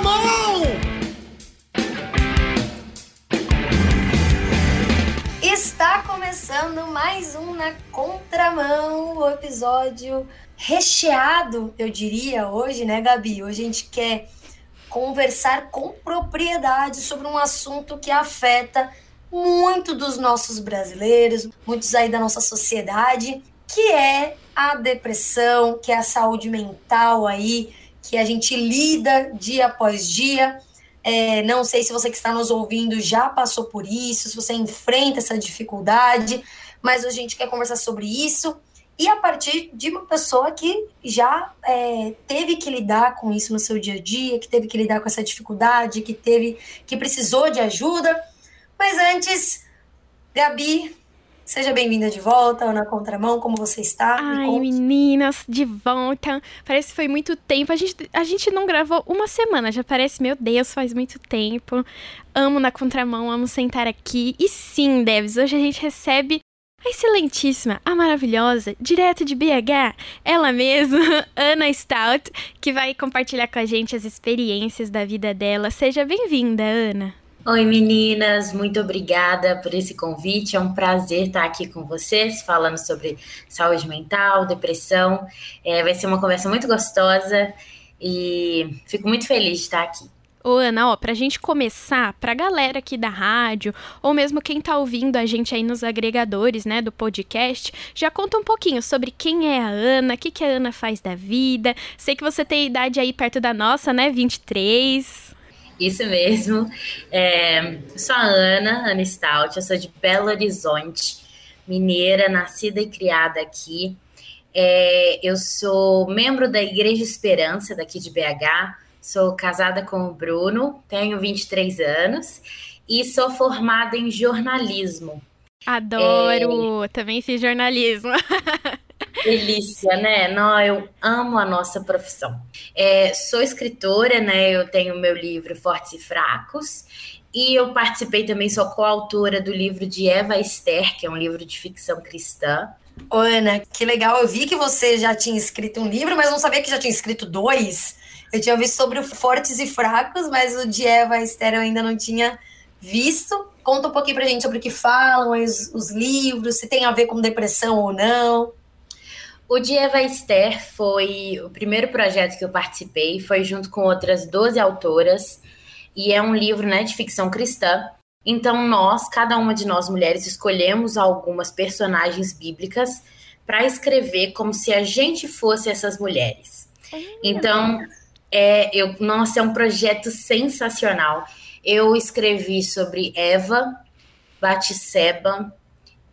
contramão! Está começando mais um Na Contramão, o episódio recheado, eu diria, hoje, né, Gabi? Hoje a gente quer conversar com propriedade sobre um assunto que afeta muito dos nossos brasileiros, muitos aí da nossa sociedade, que é a depressão, que é a saúde mental aí, que a gente lida dia após dia. É, não sei se você que está nos ouvindo já passou por isso, se você enfrenta essa dificuldade, mas a gente quer conversar sobre isso e a partir de uma pessoa que já é, teve que lidar com isso no seu dia a dia, que teve que lidar com essa dificuldade, que teve, que precisou de ajuda. Mas antes, Gabi, Seja bem-vinda de volta na Contramão, como você está? Ai, meninas, de volta. Parece que foi muito tempo. A gente, a gente não gravou uma semana, já parece, meu Deus, faz muito tempo. Amo na Contramão, amo sentar aqui. E sim, Devs, hoje a gente recebe a excelentíssima, a maravilhosa, direto de BH, ela mesma, Ana Stout, que vai compartilhar com a gente as experiências da vida dela. Seja bem-vinda, Ana. Oi meninas, muito obrigada por esse convite. É um prazer estar aqui com vocês, falando sobre saúde mental, depressão. É, vai ser uma conversa muito gostosa e fico muito feliz de estar aqui. Ô Ana, ó, pra gente começar, pra galera aqui da rádio, ou mesmo quem tá ouvindo a gente aí nos agregadores, né, do podcast, já conta um pouquinho sobre quem é a Ana, o que, que a Ana faz da vida. Sei que você tem idade aí perto da nossa, né, 23. Isso mesmo. É, sou a Ana, Ana Stout, eu sou de Belo Horizonte, mineira, nascida e criada aqui. É, eu sou membro da Igreja Esperança, daqui de BH, sou casada com o Bruno, tenho 23 anos e sou formada em jornalismo. Adoro! É... Também fiz jornalismo. Delícia, né? Não, eu amo a nossa profissão. É, sou escritora, né? Eu tenho meu livro Fortes e Fracos. E eu participei também, sou coautora do livro de Eva Esther, que é um livro de ficção cristã. Ô, Ana, que legal. Eu vi que você já tinha escrito um livro, mas não sabia que já tinha escrito dois. Eu tinha visto sobre o Fortes e Fracos, mas o de Eva Esther eu ainda não tinha visto. Conta um pouquinho pra gente sobre o que falam os, os livros, se tem a ver com depressão ou não. O de Eva Esther foi o primeiro projeto que eu participei, foi junto com outras 12 autoras, e é um livro né, de ficção cristã. Então, nós, cada uma de nós mulheres, escolhemos algumas personagens bíblicas para escrever como se a gente fosse essas mulheres. Então, é, eu, nossa, é um projeto sensacional. Eu escrevi sobre Eva, Batseba,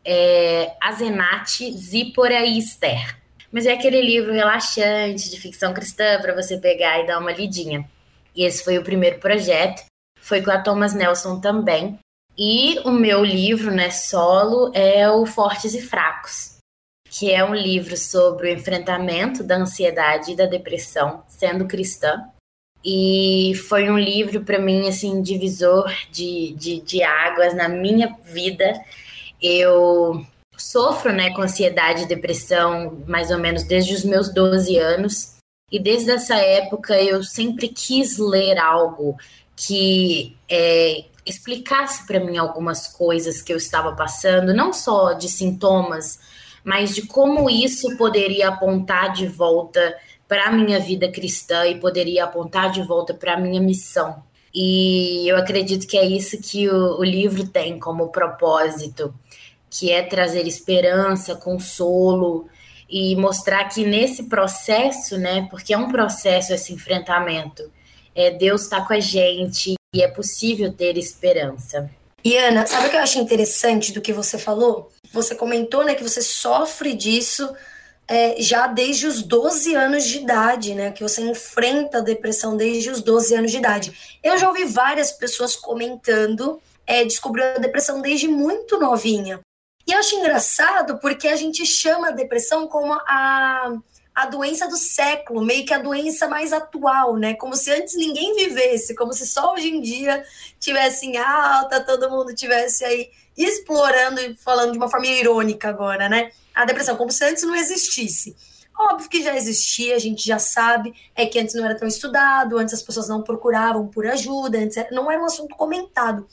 é, Azenate, Zípora e Esther. Mas é aquele livro relaxante de ficção cristã para você pegar e dar uma lidinha. E esse foi o primeiro projeto. Foi com a Thomas Nelson também. E o meu livro, né, solo, é o Fortes e Fracos, que é um livro sobre o enfrentamento da ansiedade e da depressão, sendo cristã. E foi um livro, para mim, assim, divisor de, de, de águas na minha vida. Eu sofro né, com ansiedade e depressão mais ou menos desde os meus 12 anos. E desde essa época eu sempre quis ler algo que é, explicasse para mim algumas coisas que eu estava passando, não só de sintomas, mas de como isso poderia apontar de volta para a minha vida cristã e poderia apontar de volta para a minha missão. E eu acredito que é isso que o, o livro tem como propósito que é trazer esperança, consolo e mostrar que nesse processo, né, porque é um processo esse enfrentamento, é, Deus está com a gente e é possível ter esperança. E Ana, sabe o que eu acho interessante do que você falou? Você comentou, né, que você sofre disso é, já desde os 12 anos de idade, né? Que você enfrenta a depressão desde os 12 anos de idade. Eu já ouvi várias pessoas comentando, é, a depressão desde muito novinha. E eu acho engraçado porque a gente chama a depressão como a, a doença do século, meio que a doença mais atual, né? Como se antes ninguém vivesse, como se só hoje em dia tivesse em alta, todo mundo tivesse aí explorando e falando de uma forma irônica agora, né? A depressão, como se antes não existisse. Óbvio que já existia, a gente já sabe, é que antes não era tão estudado, antes as pessoas não procuravam por ajuda, antes não era um assunto comentado.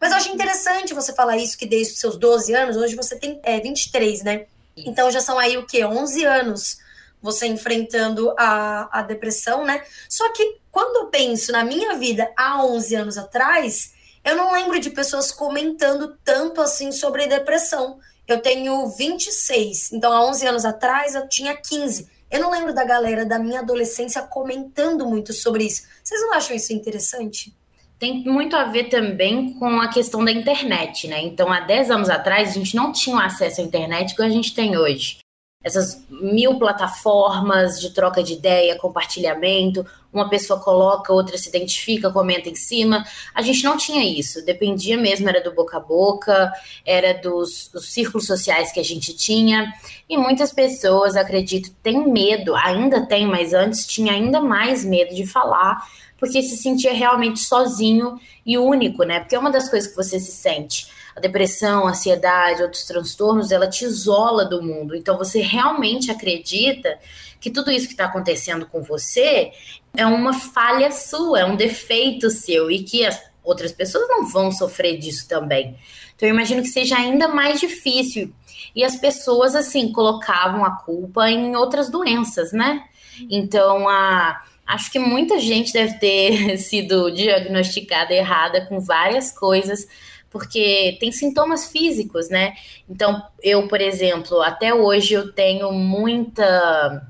Mas eu acho interessante você falar isso, que desde os seus 12 anos, hoje você tem é, 23, né? Então já são aí o quê? 11 anos você enfrentando a, a depressão, né? Só que quando eu penso na minha vida há 11 anos atrás, eu não lembro de pessoas comentando tanto assim sobre depressão. Eu tenho 26, então há 11 anos atrás eu tinha 15. Eu não lembro da galera da minha adolescência comentando muito sobre isso. Vocês não acham isso interessante? Tem muito a ver também com a questão da internet, né? Então, há 10 anos atrás, a gente não tinha acesso à internet que a gente tem hoje essas mil plataformas de troca de ideia, compartilhamento, uma pessoa coloca, outra se identifica, comenta em cima. A gente não tinha isso, dependia mesmo, era do boca a boca, era dos, dos círculos sociais que a gente tinha. E muitas pessoas, acredito, têm medo, ainda tem, mas antes tinha ainda mais medo de falar, porque se sentia realmente sozinho e único, né? Porque é uma das coisas que você se sente a depressão, a ansiedade, outros transtornos, ela te isola do mundo. Então você realmente acredita que tudo isso que está acontecendo com você é uma falha sua, é um defeito seu e que as outras pessoas não vão sofrer disso também. Então eu imagino que seja ainda mais difícil. E as pessoas assim colocavam a culpa em outras doenças, né? Então a acho que muita gente deve ter sido diagnosticada errada com várias coisas porque tem sintomas físicos, né? Então, eu, por exemplo, até hoje eu tenho muita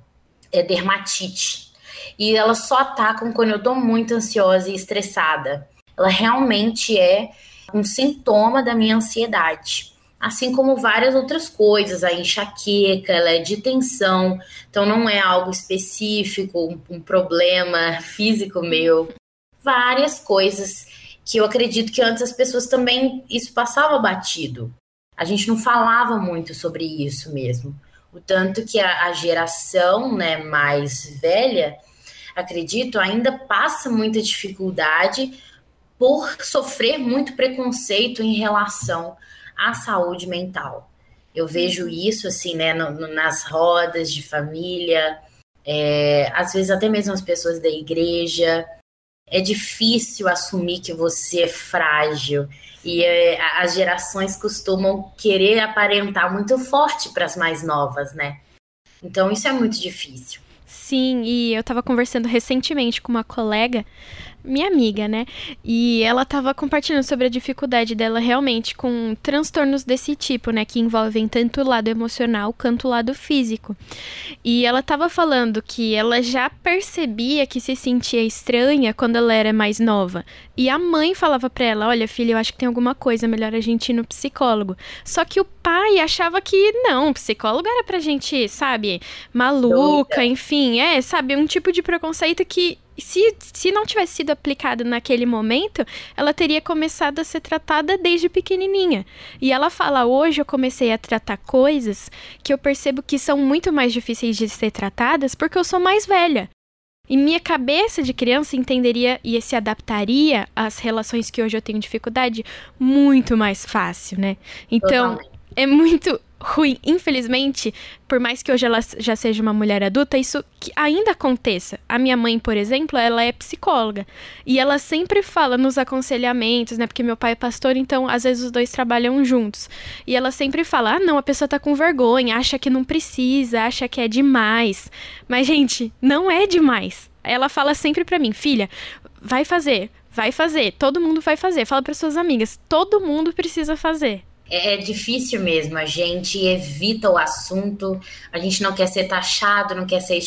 é, dermatite. E elas só atacam quando eu tô muito ansiosa e estressada. Ela realmente é um sintoma da minha ansiedade. Assim como várias outras coisas, a enxaqueca, ela é de tensão, então não é algo específico, um, um problema físico meu. Várias coisas que eu acredito que antes as pessoas também isso passava batido. A gente não falava muito sobre isso mesmo. O tanto que a, a geração né, mais velha, acredito, ainda passa muita dificuldade por sofrer muito preconceito em relação à saúde mental. Eu vejo isso assim, né, no, no, nas rodas de família, é, às vezes até mesmo as pessoas da igreja, é difícil assumir que você é frágil. E é, as gerações costumam querer aparentar muito forte para as mais novas, né? Então isso é muito difícil. Sim, e eu estava conversando recentemente com uma colega minha amiga, né? E ela estava compartilhando sobre a dificuldade dela realmente com transtornos desse tipo, né? Que envolvem tanto o lado emocional quanto o lado físico. E ela estava falando que ela já percebia que se sentia estranha quando ela era mais nova. E a mãe falava para ela: Olha, filha, eu acho que tem alguma coisa, melhor a gente ir no psicólogo. Só que o pai achava que não, psicólogo era pra gente, sabe, maluca, enfim, é, sabe, um tipo de preconceito que se, se não tivesse sido aplicado naquele momento, ela teria começado a ser tratada desde pequenininha. E ela fala: hoje eu comecei a tratar coisas que eu percebo que são muito mais difíceis de ser tratadas porque eu sou mais velha. E minha cabeça de criança entenderia e se adaptaria às relações que hoje eu tenho dificuldade muito mais fácil, né? Então, Totalmente. é muito ruim. Infelizmente, por mais que hoje ela já seja uma mulher adulta, isso ainda aconteça. A minha mãe, por exemplo, ela é psicóloga. E ela sempre fala nos aconselhamentos, né? Porque meu pai é pastor, então às vezes os dois trabalham juntos. E ela sempre fala: ah, não, a pessoa tá com vergonha, acha que não precisa, acha que é demais. Mas, gente, não é demais. Ela fala sempre pra mim: filha, vai fazer. Vai fazer, todo mundo vai fazer. Fala para suas amigas, todo mundo precisa fazer. É, é difícil mesmo, a gente evita o assunto, a gente não quer ser taxado, não quer ser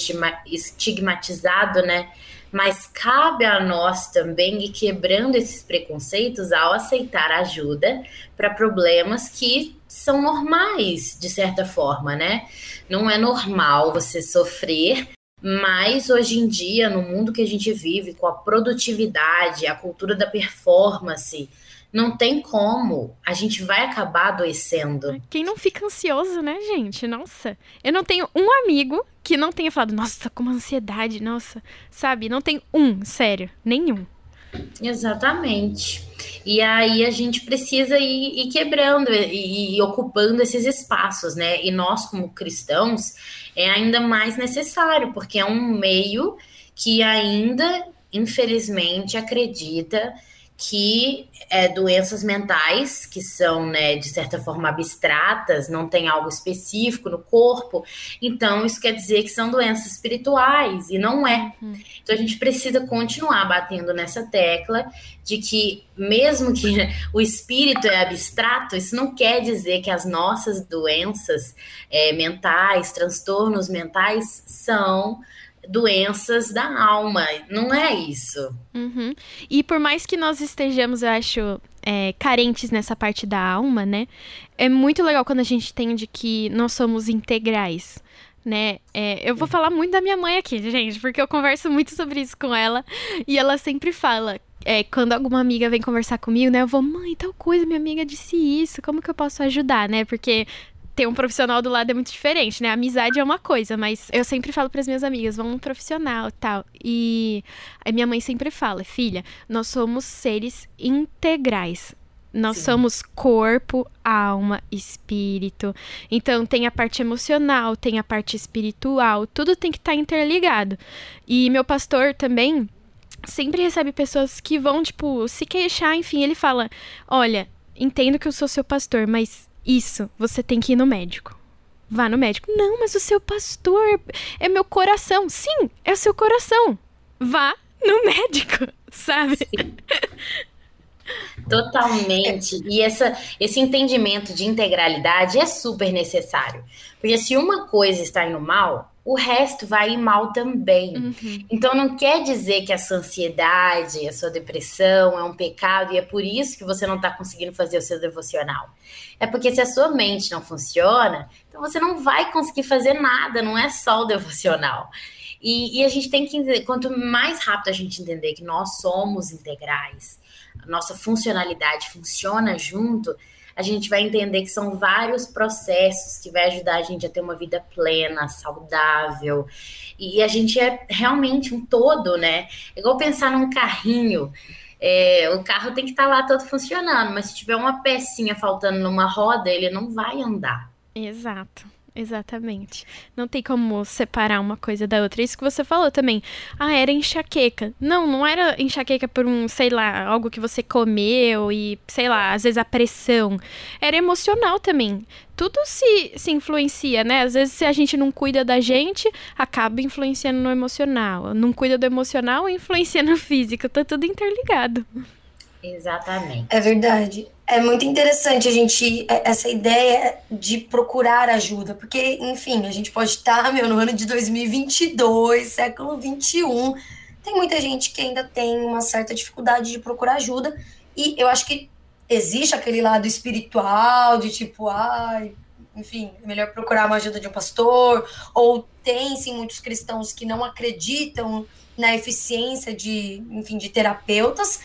estigmatizado, né? Mas cabe a nós também ir quebrando esses preconceitos ao aceitar ajuda para problemas que são normais, de certa forma, né? Não é normal você sofrer, mas hoje em dia, no mundo que a gente vive, com a produtividade, a cultura da performance, não tem como. A gente vai acabar adoecendo. Quem não fica ansioso, né, gente? Nossa. Eu não tenho um amigo que não tenha falado, nossa, com uma ansiedade, nossa. Sabe? Não tem um, sério. Nenhum. Exatamente. E aí a gente precisa ir, ir quebrando e, e ocupando esses espaços, né? E nós, como cristãos, é ainda mais necessário, porque é um meio que ainda, infelizmente, acredita que é, doenças mentais, que são, né, de certa forma, abstratas, não tem algo específico no corpo, então isso quer dizer que são doenças espirituais, e não é. Uhum. Então a gente precisa continuar batendo nessa tecla de que, mesmo que o espírito é abstrato, isso não quer dizer que as nossas doenças é, mentais, transtornos mentais, são doenças da alma. Não é isso. Uhum. E por mais que nós estejamos, eu acho, é, carentes nessa parte da alma, né? É muito legal quando a gente entende que nós somos integrais. Né? É, eu vou falar muito da minha mãe aqui, gente, porque eu converso muito sobre isso com ela. E ela sempre fala é, quando alguma amiga vem conversar comigo, né? Eu vou, mãe, tal coisa, minha amiga disse isso, como que eu posso ajudar, né? Porque ter um profissional do lado é muito diferente, né? A amizade é uma coisa, mas eu sempre falo para as minhas amigas, vamos um profissional, tal. E a minha mãe sempre fala, filha, nós somos seres integrais. Nós Sim. somos corpo, alma, espírito. Então tem a parte emocional, tem a parte espiritual, tudo tem que estar tá interligado. E meu pastor também sempre recebe pessoas que vão, tipo, se queixar, enfim, ele fala: "Olha, entendo que eu sou seu pastor, mas isso, você tem que ir no médico. Vá no médico. Não, mas o seu pastor é meu coração. Sim, é o seu coração. Vá no médico, sabe? Sim. Totalmente. E essa, esse entendimento de integralidade é super necessário. Porque se uma coisa está indo mal, o resto vai ir mal também. Uhum. Então não quer dizer que a sua ansiedade, a sua depressão é um pecado e é por isso que você não está conseguindo fazer o seu devocional. É porque se a sua mente não funciona, então você não vai conseguir fazer nada, não é só o devocional. E, e a gente tem que entender, quanto mais rápido a gente entender que nós somos integrais, a nossa funcionalidade funciona junto, a gente vai entender que são vários processos que vai ajudar a gente a ter uma vida plena, saudável. E a gente é realmente um todo, né? É igual pensar num carrinho. É, o carro tem que estar tá lá todo funcionando, mas se tiver uma pecinha faltando numa roda, ele não vai andar. Exato. Exatamente. Não tem como separar uma coisa da outra. Isso que você falou também. Ah, era enxaqueca. Não, não era enxaqueca por um, sei lá, algo que você comeu e, sei lá, às vezes a pressão. Era emocional também. Tudo se, se influencia, né? Às vezes, se a gente não cuida da gente, acaba influenciando no emocional. Não cuida do emocional, influencia no físico. Tá tudo interligado. Exatamente. É verdade. É muito interessante a gente, é, essa ideia de procurar ajuda, porque, enfim, a gente pode estar, meu, no ano de 2022, século 21, tem muita gente que ainda tem uma certa dificuldade de procurar ajuda, e eu acho que existe aquele lado espiritual de tipo, ai, enfim, é melhor procurar uma ajuda de um pastor, ou tem sim muitos cristãos que não acreditam na eficiência de, enfim, de terapeutas,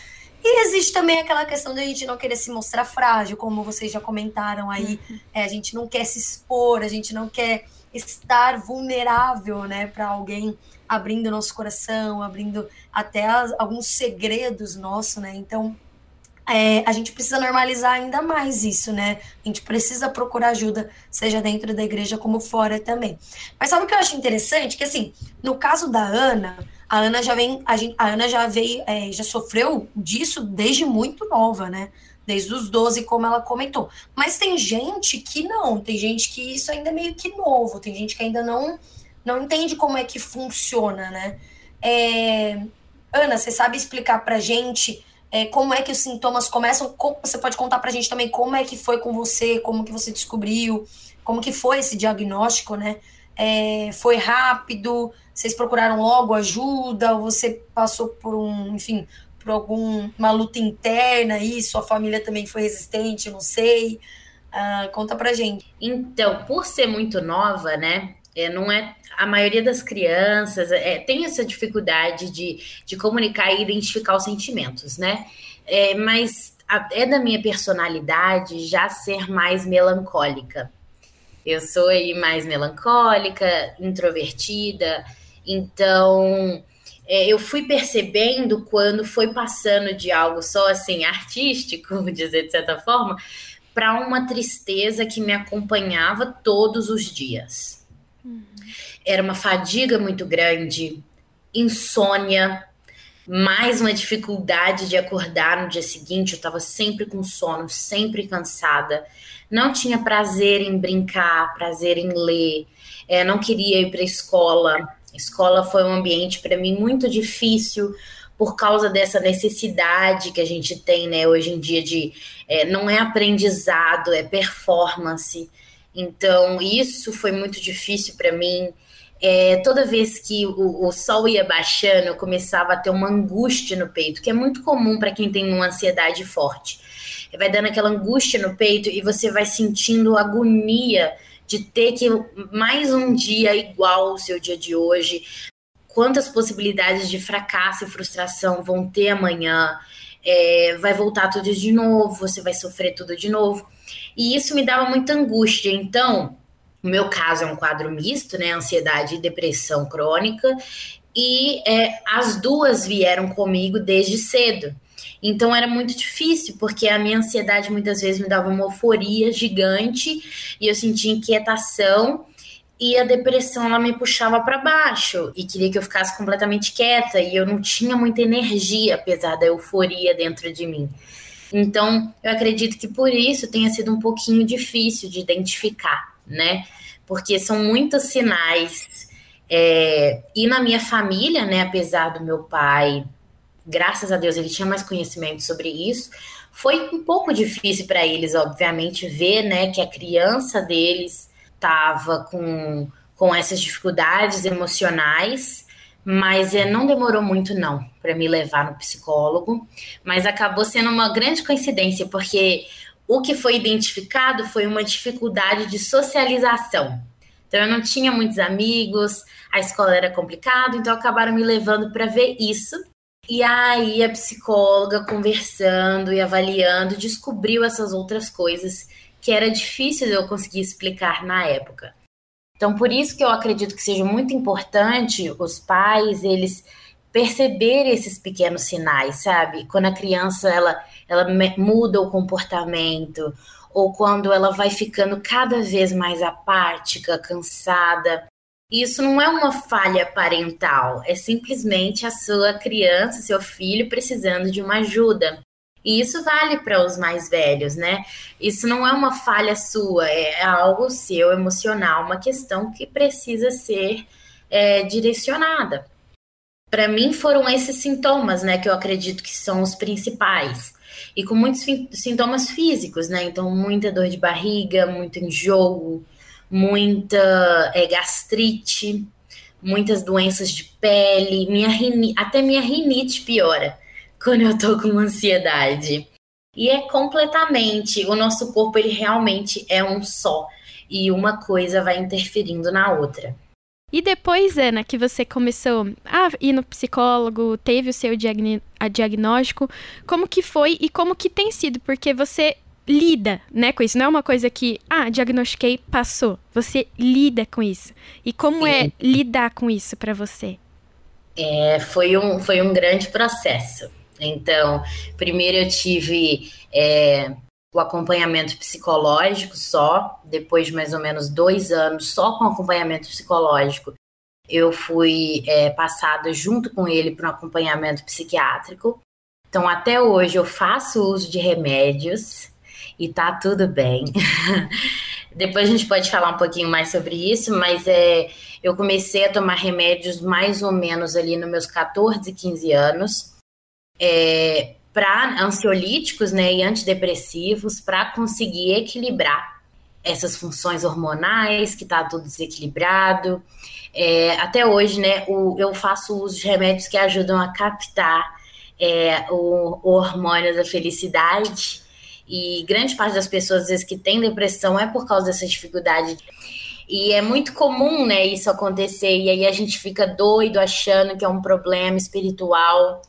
e existe também aquela questão da gente não querer se mostrar frágil, como vocês já comentaram aí. Uhum. É, a gente não quer se expor, a gente não quer estar vulnerável, né, para alguém abrindo nosso coração, abrindo até as, alguns segredos nossos, né? Então, é, a gente precisa normalizar ainda mais isso, né? A gente precisa procurar ajuda, seja dentro da igreja como fora também. Mas sabe o que eu acho interessante? Que assim, no caso da Ana, a Ana já vem, a, gente, a Ana já veio, é, já sofreu disso desde muito nova, né? Desde os 12, como ela comentou. Mas tem gente que não, tem gente que isso ainda é meio que novo, tem gente que ainda não, não entende como é que funciona, né? É, Ana, você sabe explicar pra gente é, como é que os sintomas começam? Como, você pode contar pra gente também como é que foi com você, como que você descobriu, como que foi esse diagnóstico, né? É, foi rápido? Vocês procuraram logo ajuda? Ou você passou por um, enfim, por alguma luta interna e sua família também foi resistente? Não sei. Uh, conta pra gente. Então, por ser muito nova, né? É, não é a maioria das crianças é, tem essa dificuldade de, de comunicar e identificar os sentimentos, né? É, mas a, é da minha personalidade já ser mais melancólica. Eu sou aí mais melancólica, introvertida, então é, eu fui percebendo quando foi passando de algo só assim artístico, dizer de certa forma, para uma tristeza que me acompanhava todos os dias. Uhum. Era uma fadiga muito grande, insônia, mais uma dificuldade de acordar no dia seguinte. Eu estava sempre com sono, sempre cansada. Não tinha prazer em brincar, prazer em ler. É, não queria ir para a escola. Escola foi um ambiente para mim muito difícil por causa dessa necessidade que a gente tem, né, hoje em dia de é, não é aprendizado, é performance. Então isso foi muito difícil para mim. É, toda vez que o, o, sol ia baixando, eu começava a ter uma angústia no peito, que é muito comum para quem tem uma ansiedade forte. Vai dando aquela angústia no peito e você vai sentindo agonia de ter que mais um dia igual ao seu dia de hoje. Quantas possibilidades de fracasso e frustração vão ter amanhã? É, vai voltar tudo de novo, você vai sofrer tudo de novo. E isso me dava muita angústia. Então, o meu caso é um quadro misto, né? Ansiedade e depressão crônica. E é, as duas vieram comigo desde cedo. Então era muito difícil, porque a minha ansiedade muitas vezes me dava uma euforia gigante e eu sentia inquietação e a depressão ela me puxava para baixo e queria que eu ficasse completamente quieta e eu não tinha muita energia apesar da euforia dentro de mim. Então, eu acredito que por isso tenha sido um pouquinho difícil de identificar, né? Porque são muitos sinais. É... e na minha família, né, apesar do meu pai graças a Deus ele tinha mais conhecimento sobre isso. Foi um pouco difícil para eles, obviamente, ver, né, que a criança deles estava com, com essas dificuldades emocionais, mas é, não demorou muito não para me levar no psicólogo, mas acabou sendo uma grande coincidência porque o que foi identificado foi uma dificuldade de socialização. Então eu não tinha muitos amigos, a escola era complicado, então acabaram me levando para ver isso e aí a psicóloga conversando e avaliando descobriu essas outras coisas que era difícil eu conseguir explicar na época. Então por isso que eu acredito que seja muito importante os pais eles perceberem esses pequenos sinais, sabe? Quando a criança ela ela muda o comportamento ou quando ela vai ficando cada vez mais apática, cansada, isso não é uma falha parental, é simplesmente a sua criança, seu filho precisando de uma ajuda. E isso vale para os mais velhos, né? Isso não é uma falha sua, é algo seu emocional, uma questão que precisa ser é, direcionada. Para mim foram esses sintomas, né, que eu acredito que são os principais. E com muitos sintomas físicos, né? Então, muita dor de barriga, muito enjoo, muita é, gastrite, muitas doenças de pele, minha rinite, até minha rinite piora quando eu tô com ansiedade. E é completamente, o nosso corpo ele realmente é um só e uma coisa vai interferindo na outra. E depois, Ana, que você começou a ir no psicólogo, teve o seu diagnóstico, como que foi e como que tem sido? Porque você lida, né, com isso. Não é uma coisa que, ah, diagnostiquei, passou. Você lida com isso. E como é Sim. é lidar com isso para você? É, foi, um, foi um grande processo. Então, primeiro eu tive é, o acompanhamento psicológico só, depois de mais ou menos dois anos só com acompanhamento psicológico, eu fui é, passada junto com ele para um acompanhamento psiquiátrico. Então, até hoje eu faço uso de remédios, e tá tudo bem. Depois a gente pode falar um pouquinho mais sobre isso, mas é, eu comecei a tomar remédios mais ou menos ali nos meus 14, 15 anos, é, para ansiolíticos né, e antidepressivos, para conseguir equilibrar essas funções hormonais, que tá tudo desequilibrado. É, até hoje, né, o, eu faço uso de remédios que ajudam a captar é, o, o hormônio da felicidade e grande parte das pessoas, às vezes, que tem depressão é por causa dessa dificuldade. E é muito comum, né, isso acontecer. E aí a gente fica doido achando que é um problema espiritual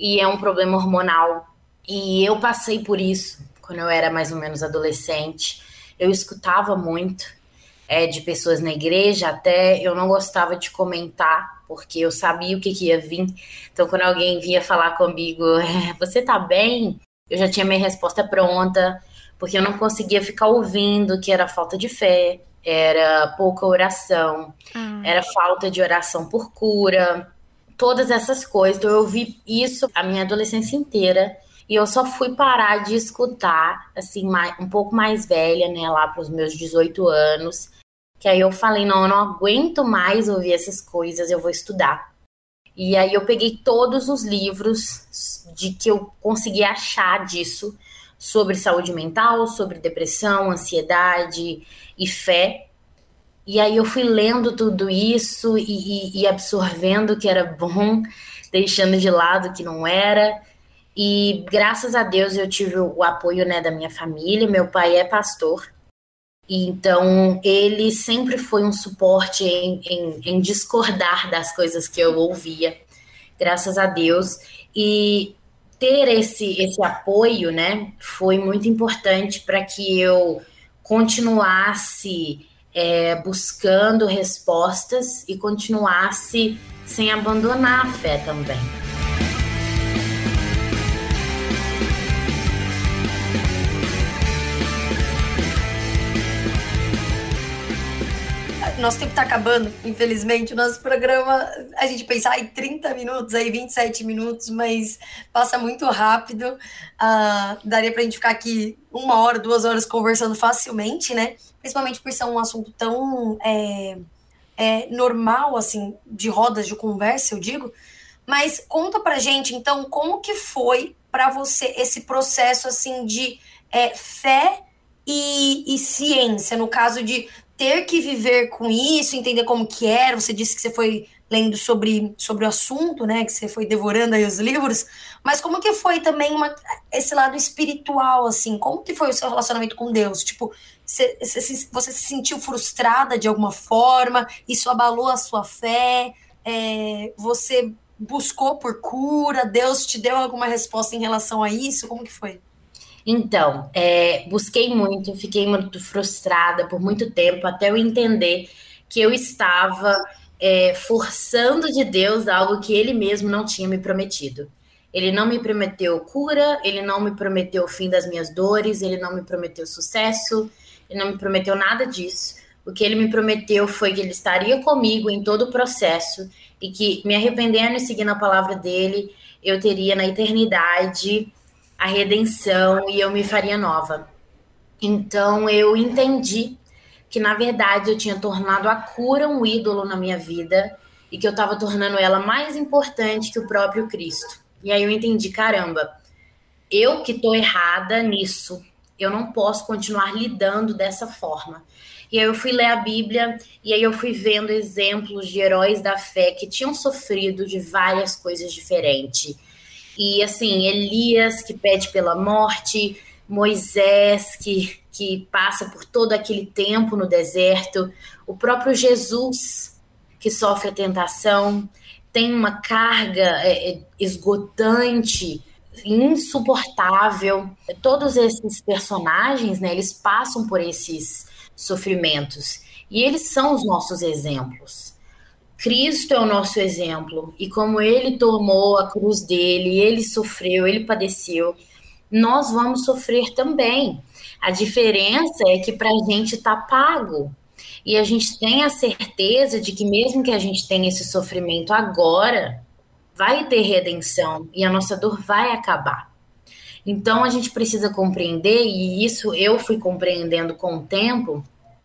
e é um problema hormonal. E eu passei por isso quando eu era mais ou menos adolescente. Eu escutava muito é, de pessoas na igreja, até eu não gostava de comentar, porque eu sabia o que, que ia vir. Então, quando alguém vinha falar comigo, é, você tá bem? Eu já tinha minha resposta pronta, porque eu não conseguia ficar ouvindo que era falta de fé, era pouca oração, ah. era falta de oração por cura, todas essas coisas. Então, eu vi isso a minha adolescência inteira. E eu só fui parar de escutar, assim, mais, um pouco mais velha, né, lá para os meus 18 anos. Que aí eu falei, não, eu não aguento mais ouvir essas coisas, eu vou estudar. E aí eu peguei todos os livros de que eu consegui achar disso sobre saúde mental, sobre depressão, ansiedade e fé. E aí eu fui lendo tudo isso e, e, e absorvendo que era bom, deixando de lado que não era. E graças a Deus eu tive o apoio né, da minha família. Meu pai é pastor então, ele sempre foi um suporte em, em, em, discordar das coisas que eu ouvia, graças a Deus. E ter esse, esse apoio, né, foi muito importante para que eu continuasse é, buscando respostas e continuasse sem abandonar a fé também. nosso tempo tá acabando, infelizmente. O nosso programa, a gente pensar em 30 minutos, aí 27 minutos, mas passa muito rápido. Uh, daria pra gente ficar aqui uma hora, duas horas conversando facilmente, né? Principalmente por ser um assunto tão é, é, normal, assim, de rodas de conversa, eu digo. Mas conta pra gente, então, como que foi para você esse processo, assim, de é, fé e, e, ciência, no caso de ter que viver com isso, entender como que era. Você disse que você foi lendo sobre, sobre o assunto, né? Que você foi devorando aí os livros. Mas como que foi também uma, esse lado espiritual, assim? Como que foi o seu relacionamento com Deus? Tipo, você, se sentiu frustrada de alguma forma? Isso abalou a sua fé? É, você buscou por cura? Deus te deu alguma resposta em relação a isso? Como que foi? Então, é, busquei muito, fiquei muito frustrada por muito tempo até eu entender que eu estava é, forçando de Deus algo que Ele mesmo não tinha me prometido. Ele não me prometeu cura, ele não me prometeu o fim das minhas dores, ele não me prometeu sucesso, ele não me prometeu nada disso. O que ele me prometeu foi que ele estaria comigo em todo o processo e que, me arrependendo e seguindo a palavra dele, eu teria na eternidade a redenção e eu me faria nova. Então eu entendi que na verdade eu tinha tornado a cura um ídolo na minha vida e que eu estava tornando ela mais importante que o próprio Cristo. E aí eu entendi, caramba, eu que estou errada nisso, eu não posso continuar lidando dessa forma. E aí eu fui ler a Bíblia e aí eu fui vendo exemplos de heróis da fé que tinham sofrido de várias coisas diferentes e assim, Elias que pede pela morte, Moisés que, que passa por todo aquele tempo no deserto, o próprio Jesus que sofre a tentação, tem uma carga é, é esgotante, insuportável. Todos esses personagens, né, eles passam por esses sofrimentos e eles são os nossos exemplos. Cristo é o nosso exemplo e como ele tomou a cruz dele, ele sofreu, ele padeceu, nós vamos sofrer também. A diferença é que para a gente está pago e a gente tem a certeza de que mesmo que a gente tenha esse sofrimento agora, vai ter redenção e a nossa dor vai acabar. Então a gente precisa compreender, e isso eu fui compreendendo com o tempo,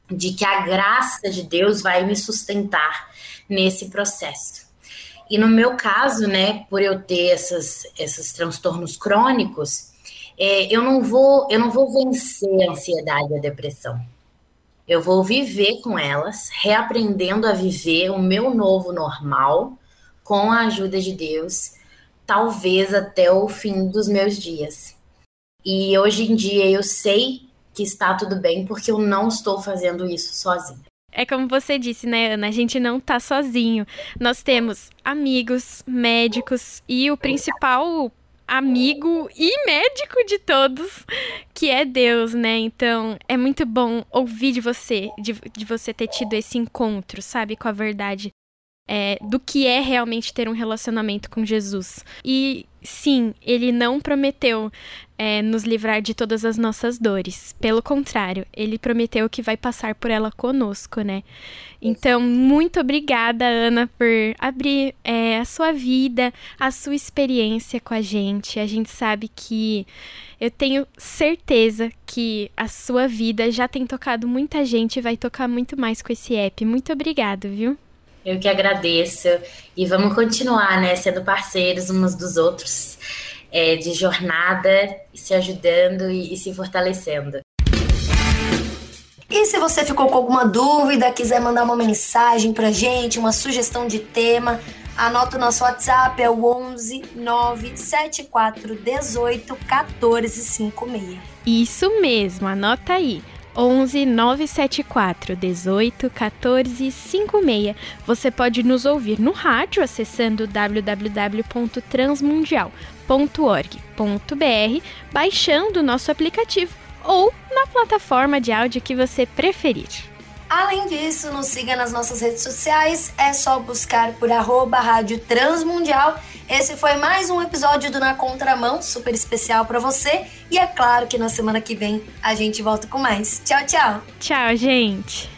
de que a graça de Deus vai me sustentar nesse processo. E no meu caso, né, por eu ter essas, esses transtornos crônicos, é, eu não vou eu não vou vencer a ansiedade e a depressão. Eu vou viver com elas, reaprendendo a viver o meu novo normal com a ajuda de Deus, talvez até o fim dos meus dias. E hoje em dia eu sei que está tudo bem porque eu não estou fazendo isso sozinha. É como você disse, né, Ana? A gente não tá sozinho. Nós temos amigos, médicos e o principal amigo e médico de todos, que é Deus, né? Então, é muito bom ouvir de você, de, de você ter tido esse encontro, sabe, com a verdade é, do que é realmente ter um relacionamento com Jesus. E sim, ele não prometeu é, nos livrar de todas as nossas dores. Pelo contrário, ele prometeu que vai passar por ela conosco, né? Então, muito obrigada, Ana, por abrir é, a sua vida, a sua experiência com a gente. A gente sabe que eu tenho certeza que a sua vida já tem tocado muita gente e vai tocar muito mais com esse app. Muito obrigada, viu? Eu que agradeço. E vamos continuar, né? Sendo parceiros uns dos outros, é, de jornada, se ajudando e, e se fortalecendo. E se você ficou com alguma dúvida, quiser mandar uma mensagem pra gente, uma sugestão de tema, anota o nosso WhatsApp, é o 11 974 18 14 56. Isso mesmo, anota aí. 11 974 18 14 56. Você pode nos ouvir no rádio acessando www.transmundial.org.br, baixando o nosso aplicativo ou na plataforma de áudio que você preferir. Além disso, nos siga nas nossas redes sociais, é só buscar por arroba Rádio Transmundial. Esse foi mais um episódio do Na Contramão, super especial para você. E é claro que na semana que vem a gente volta com mais. Tchau, tchau! Tchau, gente!